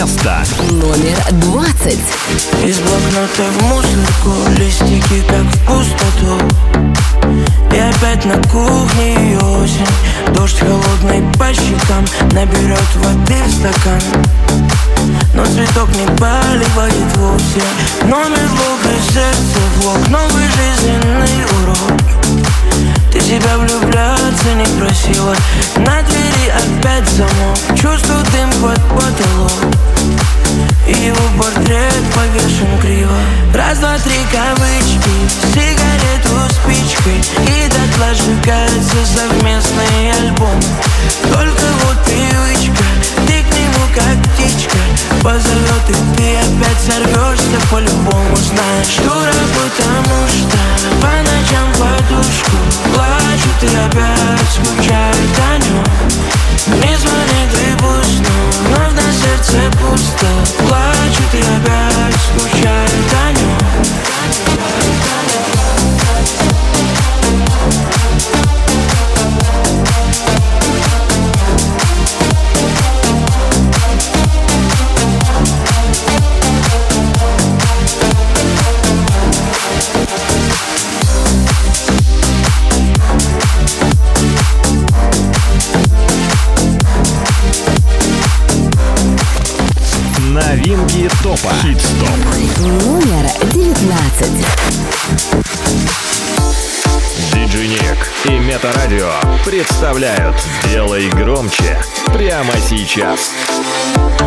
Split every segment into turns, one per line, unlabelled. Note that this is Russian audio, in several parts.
Место.
Номер двадцать.
Из блокнота в мусорку, листики как в пустоту. И опять на кухне осень Дождь холодный по щекам Наберет воды в стакан Но цветок не поливает вовсе Номер блока сердце влог Новый жизненный урок Ты себя влюбляться не просила. На двери опять замок. Чувствую дым под потолок. И его портрет повешен криво. Раз, два, три кавычки. Сигарету спичкой. И дотла сжигается совместный альбом. Только вот привычка как птичка Позовет и ты опять сорвешься По-любому знаешь. Дура, потому что По ночам подушку Плачут и опять скучают о нем Не звонит и пусть, но вновь на сердце пусто. Плачут и опять скучают о нем
и Метарадио представляют «Делай громче» прямо сейчас. Хит-стоп.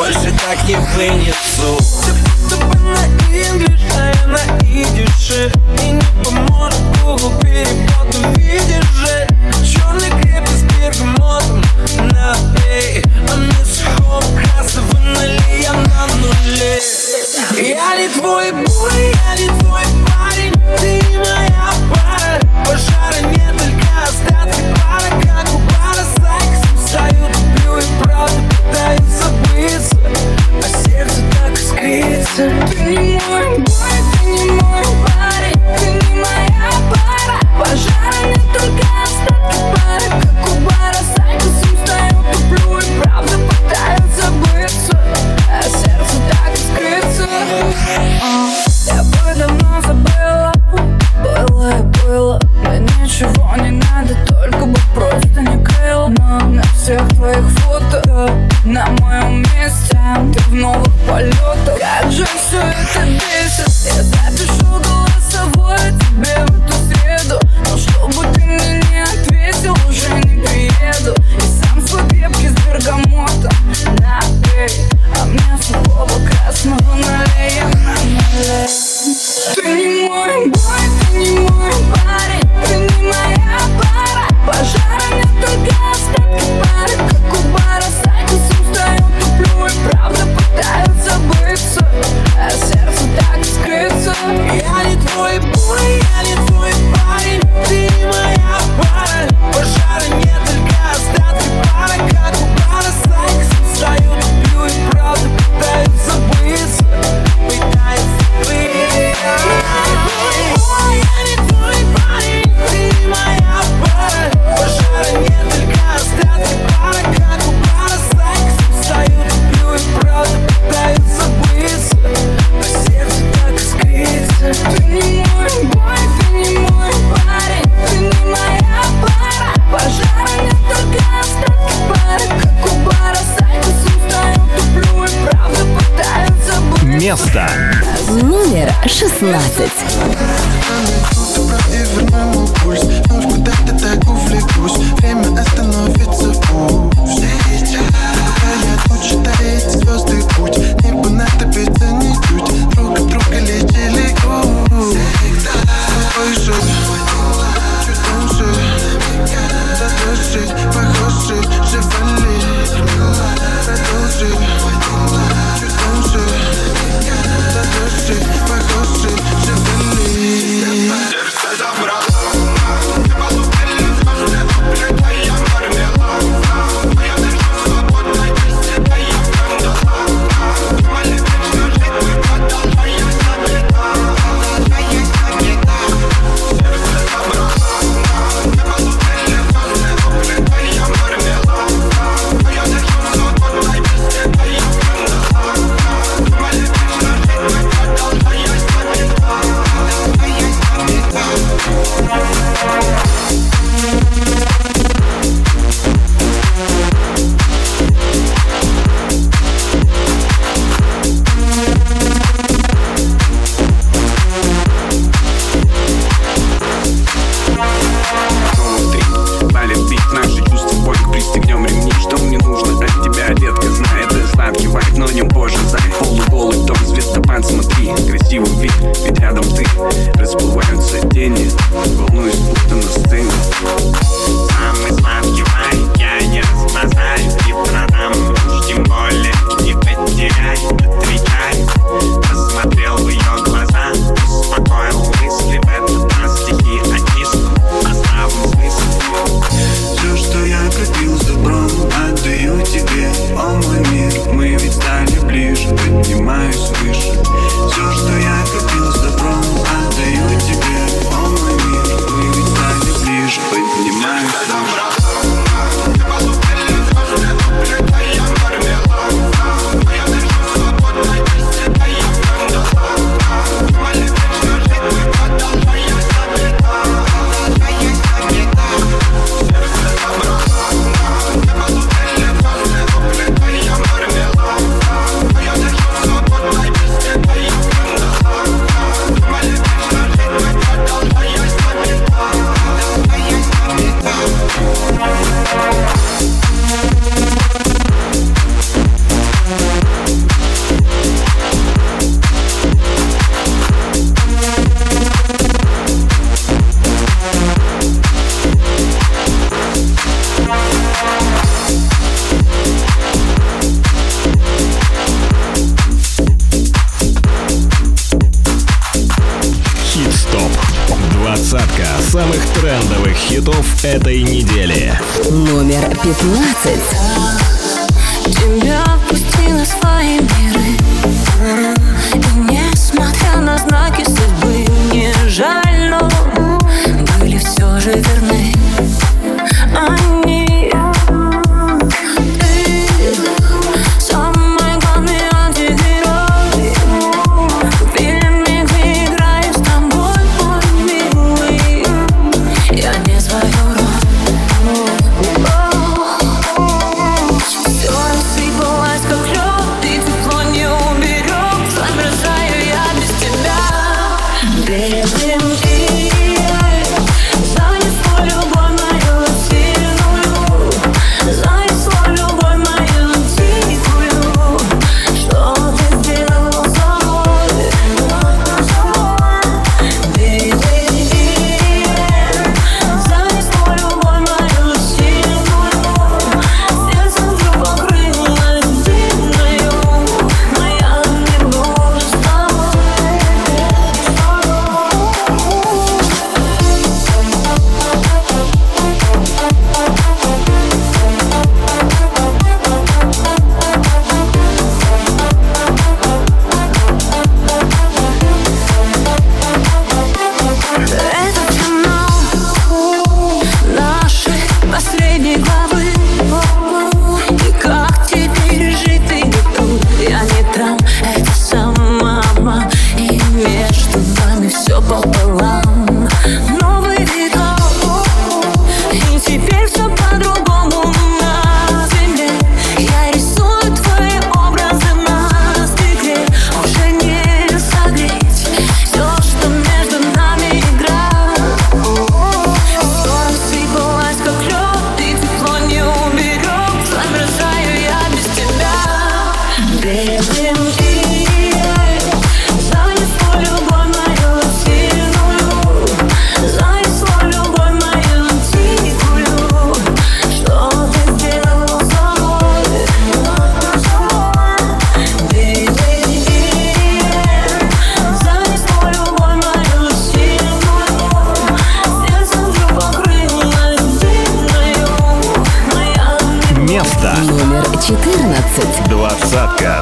больше так
не вынесу. зуб Ты
на инглиш, а я на идише И не поможет Google перевод, увидишь же. Черный крепкий с бергамотом а мне сухого красного Я на нуле. Я не твой бой, я не твой
бой.
to
be your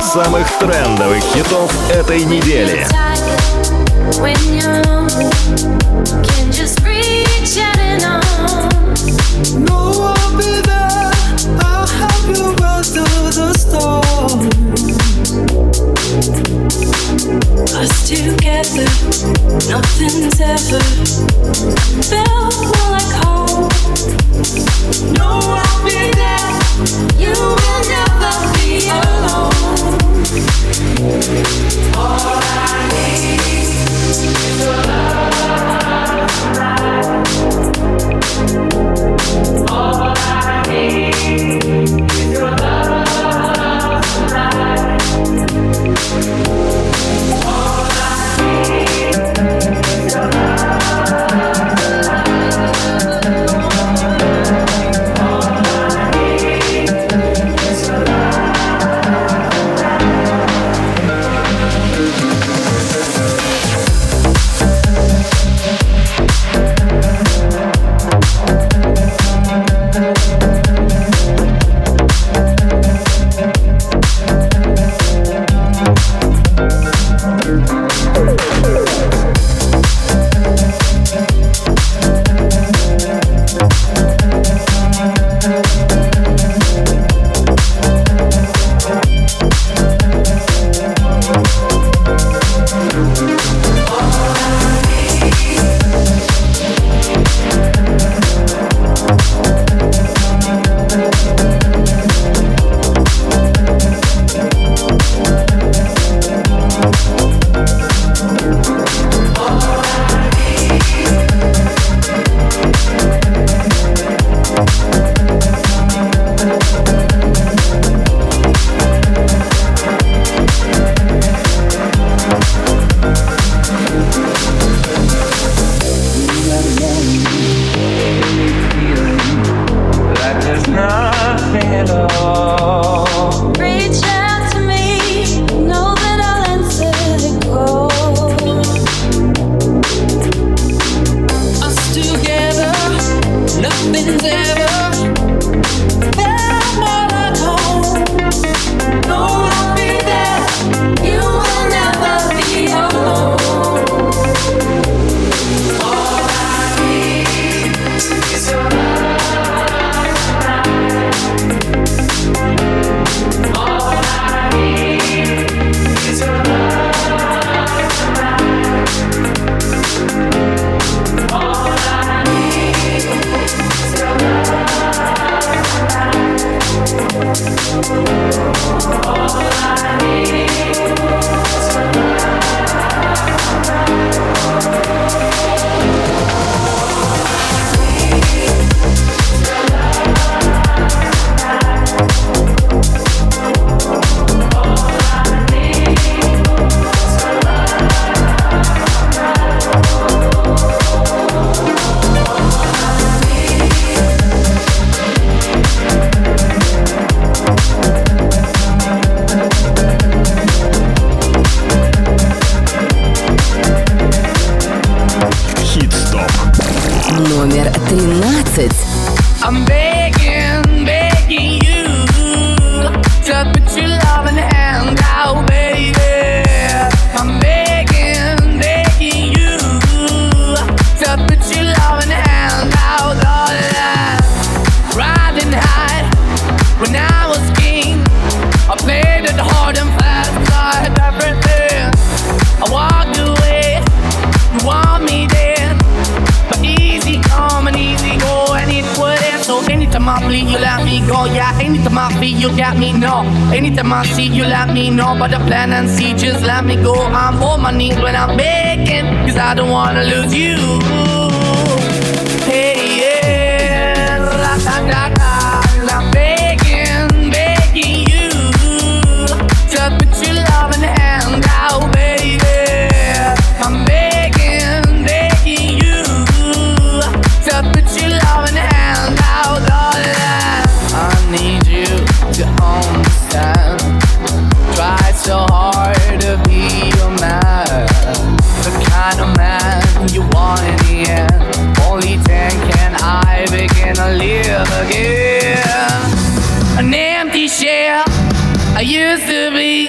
самых трендовых хитов этой недели.
Again. An empty shell I used to be.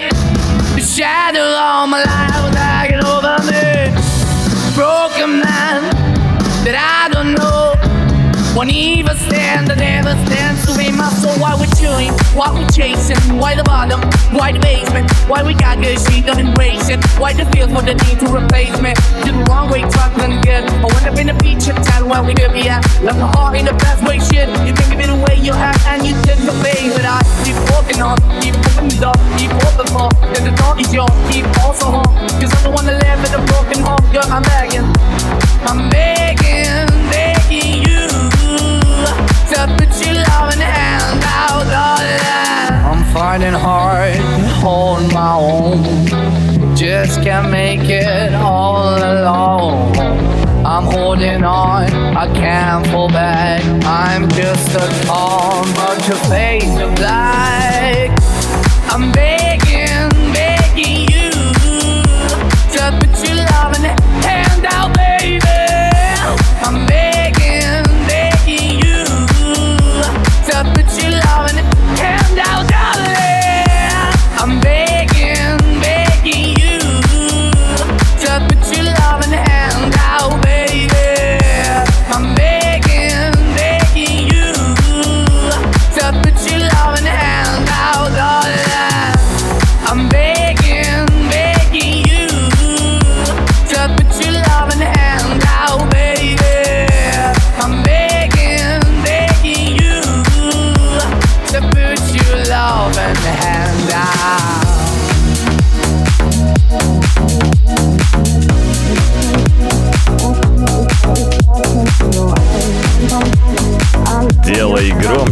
The shadow all my life was hanging over me. Broken man that I don't know. Won't even stand, I never stand to be my soul. Why we chewing? Why we chasing? Why the bottom? Why the basement? Why we got good, she don't embrace it? Why the feel for the need to replace me? Did the wrong way, trying good. I went up in the feature town where we could be at. Left my heart in the best way, shit. You think of it the way you act and you did the face that I keep walking on, keep moving the door, keep open for. Then the door is yours, keep also home. Cause I'm the one that live in a broken home, girl, I'm begging. I'm begging, begging you hand out. I'm finding hard to hold my own. Just can't make it all alone. I'm holding on, I can't fall back. I'm just a calm, but your face of black.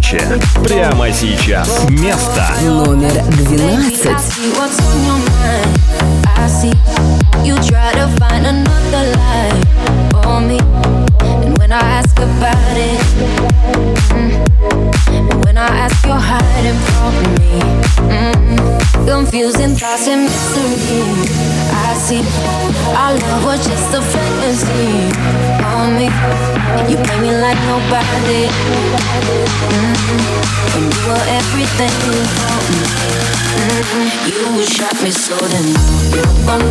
Громче прямо сейчас. Место
Номер
I
12.
see what's on your mind. I see you try to find another life for me. When I ask about it. Mm. When I ask, you're hiding from me. Mm. Confusing thoughts and mystery. I see our love was just a fantasy on me. You play me like nobody. Mm. You were everything you for me. Mm. You shot me so then. Bum.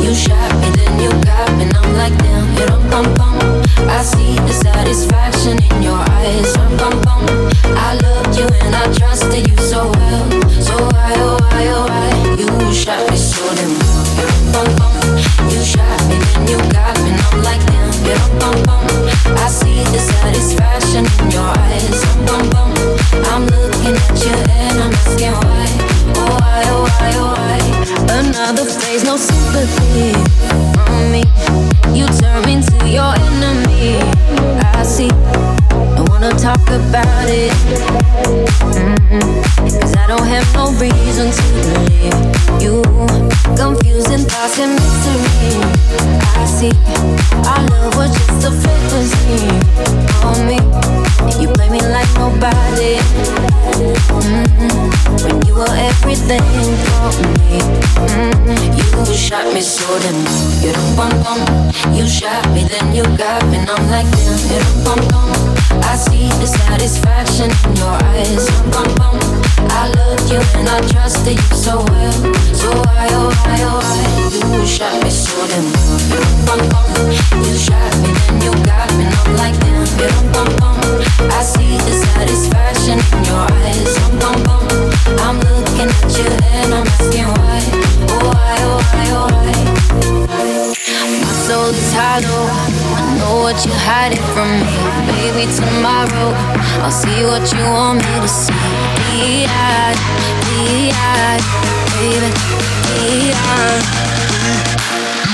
You shot me, then you got me, and I'm like damn. You don't bum bum. I see the satisfaction in your eyes. I loved you and I trusted you so well. So why, oh why, oh why? You shot me so damn. You shot me, you got me, I'm like damn. I see the satisfaction in your eyes. I'm looking at you and I'm asking why. Oh why, oh why, oh why? Another phase, no sympathy on me. You turn into your enemy. así. I wanna talk about it. Mm-mm. Cause I don't have no reason to believe you. Confusing thoughts and mystery. I see. Our love was just a fantasy on me. You play me like nobody. Mm-mm. When you were everything for me. Mm-mm. You shot me so damn. You don't bum bum. You shot me, then you got me, and I'm like damn. You don't bum bum. I see the satisfaction in your eyes. I loved you and I trusted you so well. So why, oh why, oh why? You shot me so damn. You shot me, then you got me, and I'm like damn. I see the satisfaction in your eyes. I'm looking at you and I'm asking why. Oh why, oh why, oh why? My soul is hollow. I know what you're hiding from me. Maybe tomorrow I'll see what you want me to see. Be-eyed, be-eyed, baby, be-eyed.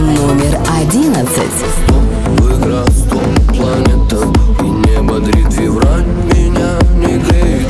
Номер одиннадцать.
Игра планета И не бодрит февраль Меня не греет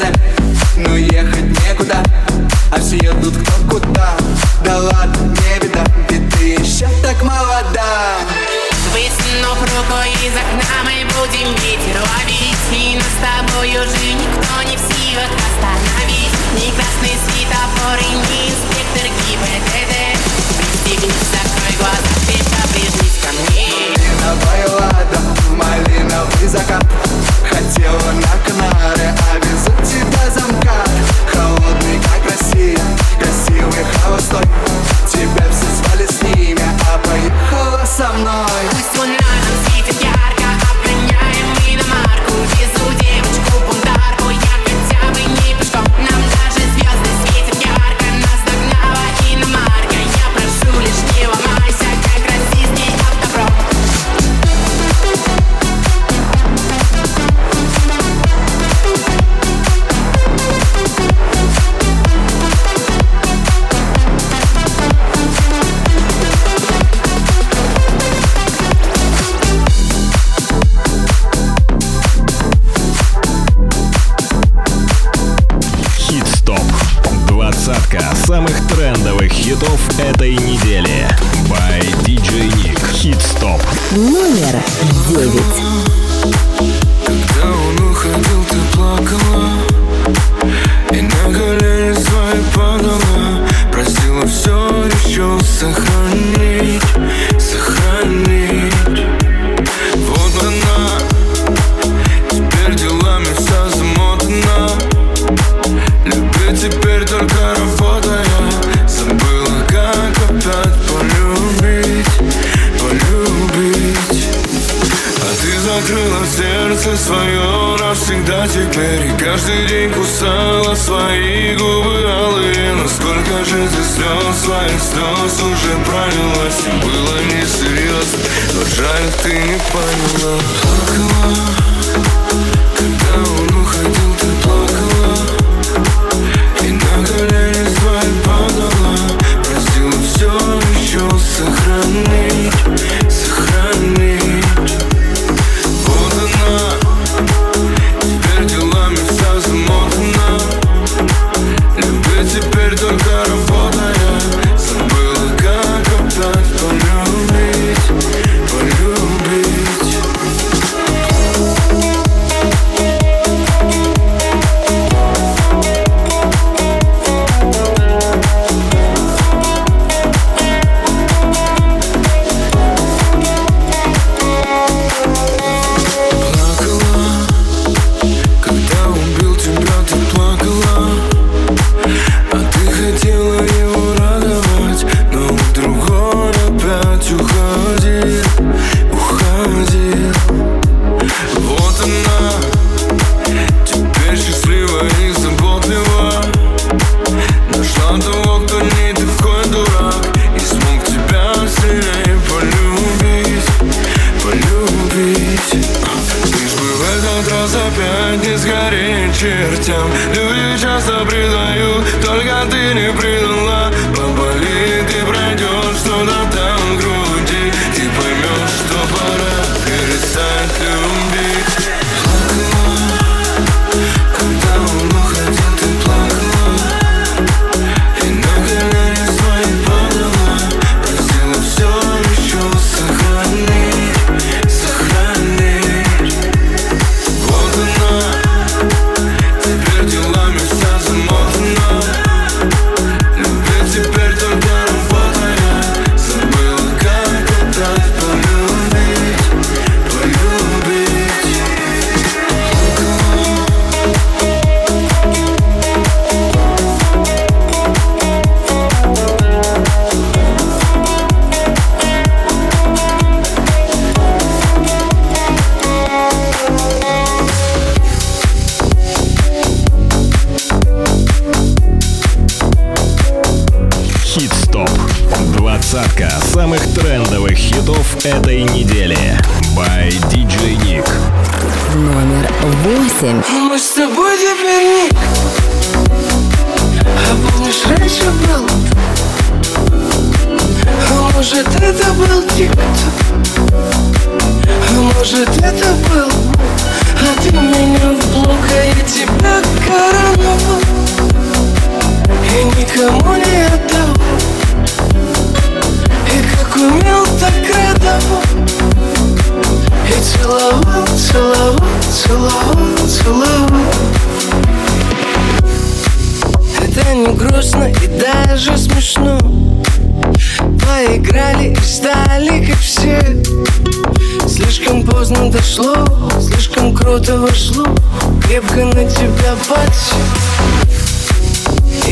везе Но ехать некуда А все едут кто куда. Да ладно, не беда Ведь ты еще так молода.
Высунув руку из окна Мы будем ветер ловить. И нас с тобой уже никто не в силах остановить. Ни красный светофор и ни инспектор ГИБДД. Пристегнись, закрой глаза, ты поближись ко мне.
Малиновая лада, малиновый закат. Хотела на
кону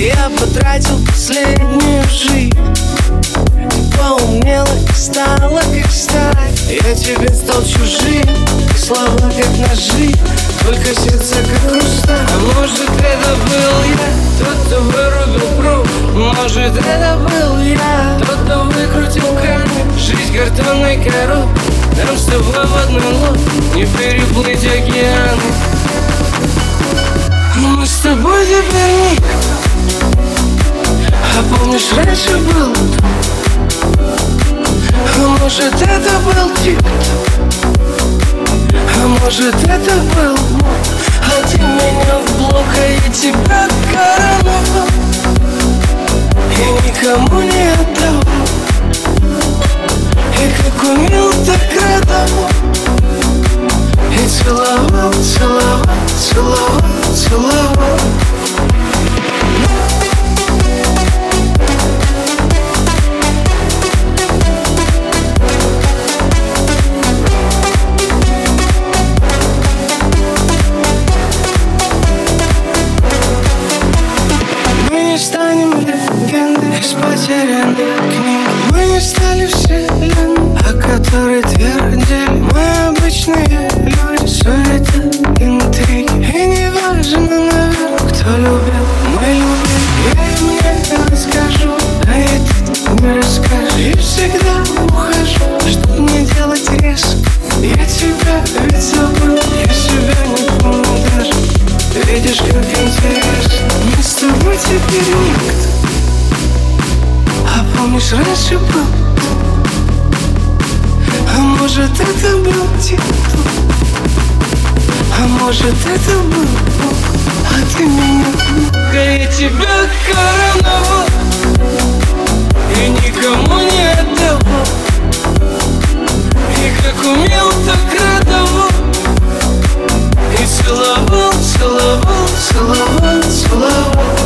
Я
потратил последнюю жизнь. Поумнела и стала как сталь Я тебе стал чужим, слова как ножи. Только сердце как хрусталь А может это был я, тот, кто вырубил пруд Может это был я, тот, кто выкрутил камень Жизнь картонной коробкой нам с тобой в одной лодке не переплыть океаны. Мы с тобой теперь А помнишь, раньше был? А может это был тик-ток А может это был А ты меня в блок, а я тебя короновал И никому не отдавал и как умел, так радовал И целовал, целовал, целовал, целовал легендой из потерянных книг Мы не стали вселенной, о которой твердили. Мы обычные люди, это интриги. И не важно, наверное, кто любил, мы любим. Я им не расскажу, а это не расскажешь И всегда ухожу, чтоб не делать резко? Я тебя ведь забыл, я себя не помню даже. Видишь, как интересно. Мы с тобой теперь никто помнишь, раньше был? А может, это был титул А может, это был Бог? А ты меня а я тебя короновал И никому не отдавал. И как умел, так радовал И целовал, целовал, целовал, целовал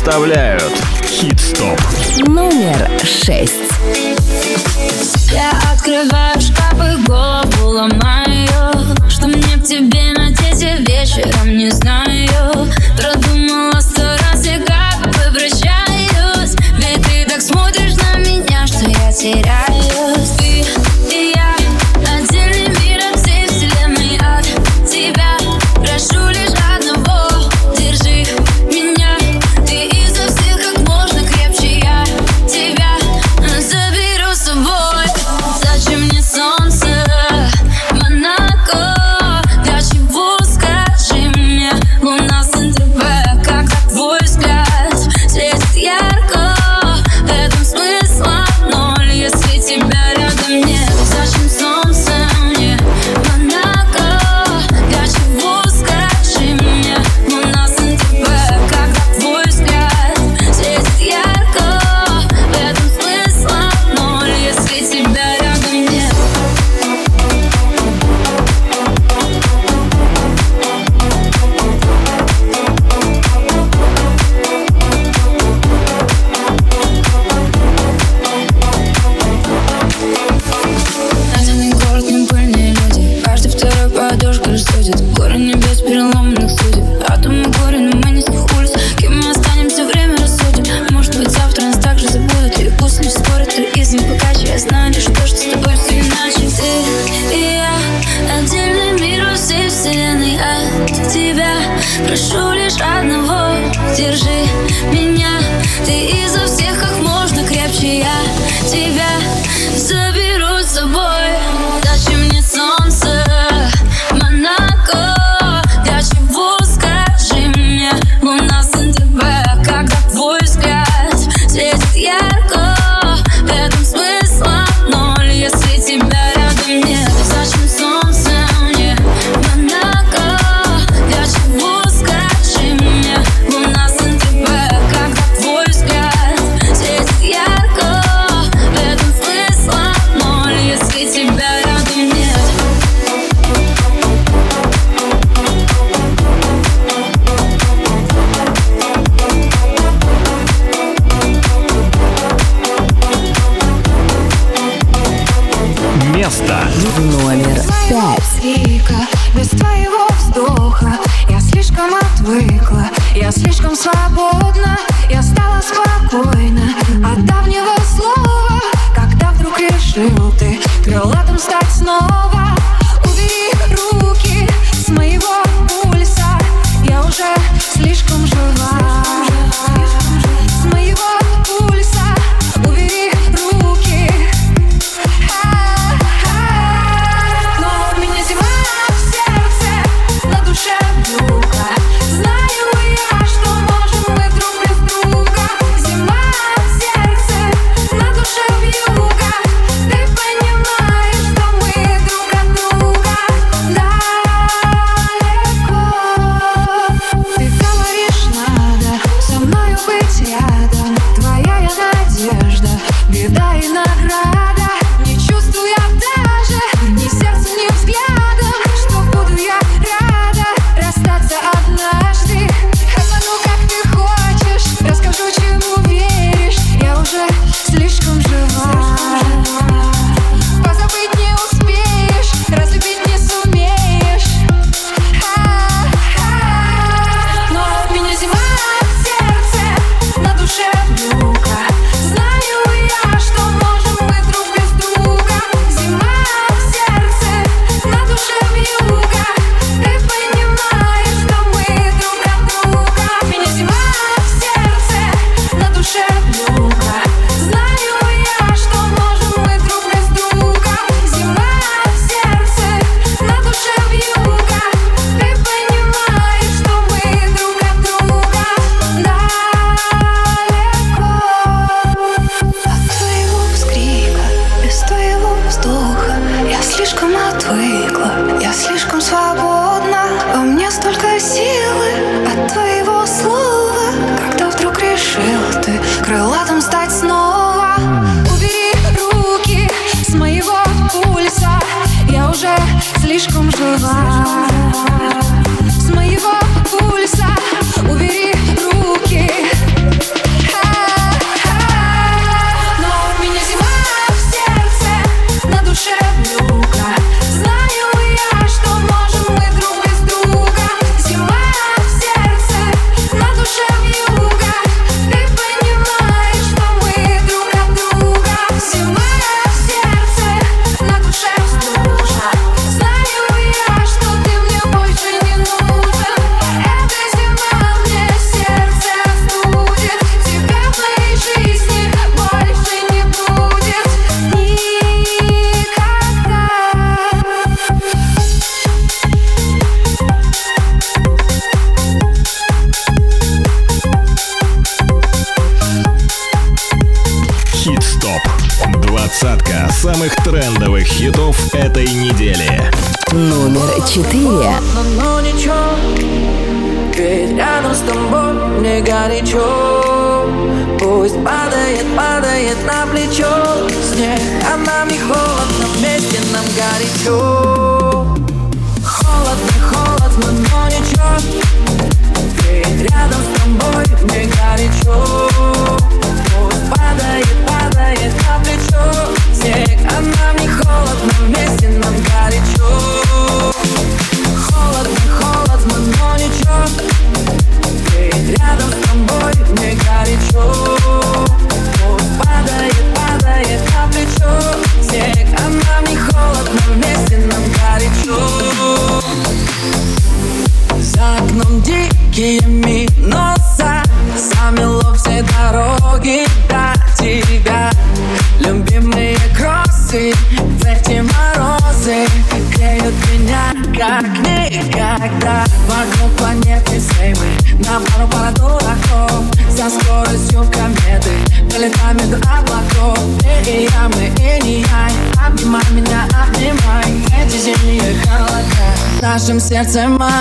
представляет
номер
пять.
Без твоего вздоха я слишком отвыкла, я слишком свободна, я стала спокойна от давнего слова, когда вдруг решил ты крылатым стать снова. Убери руки с моего сердце
май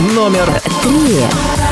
номер
Три.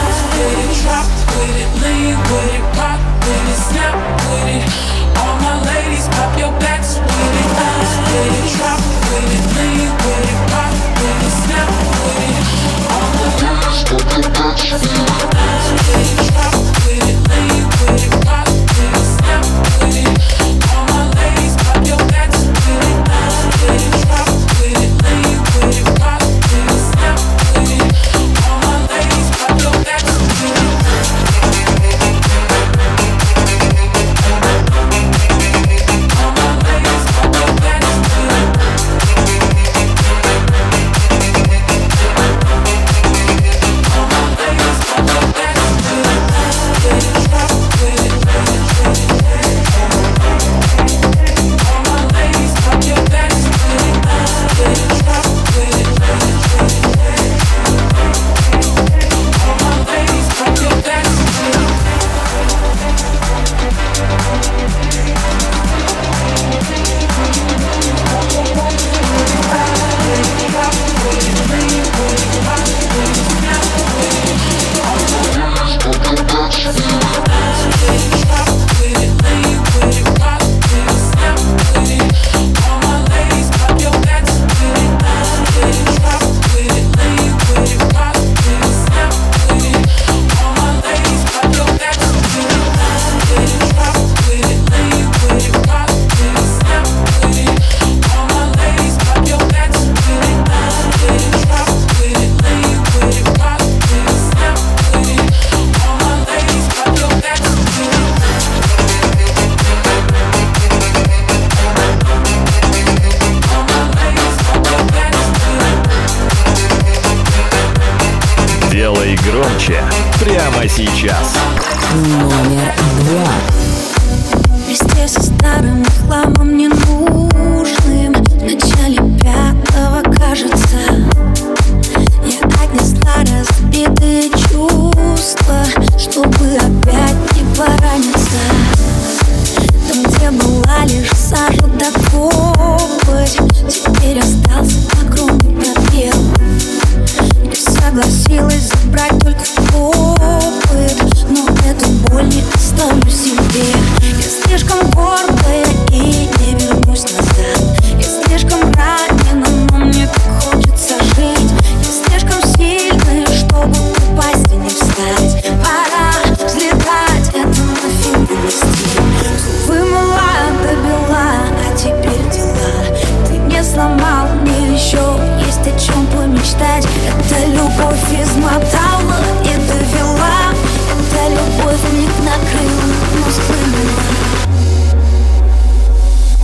Эта любовь измотала и довела Эта любовь миг накрыла, но скрыла.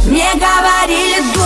Мне говорили,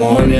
morning.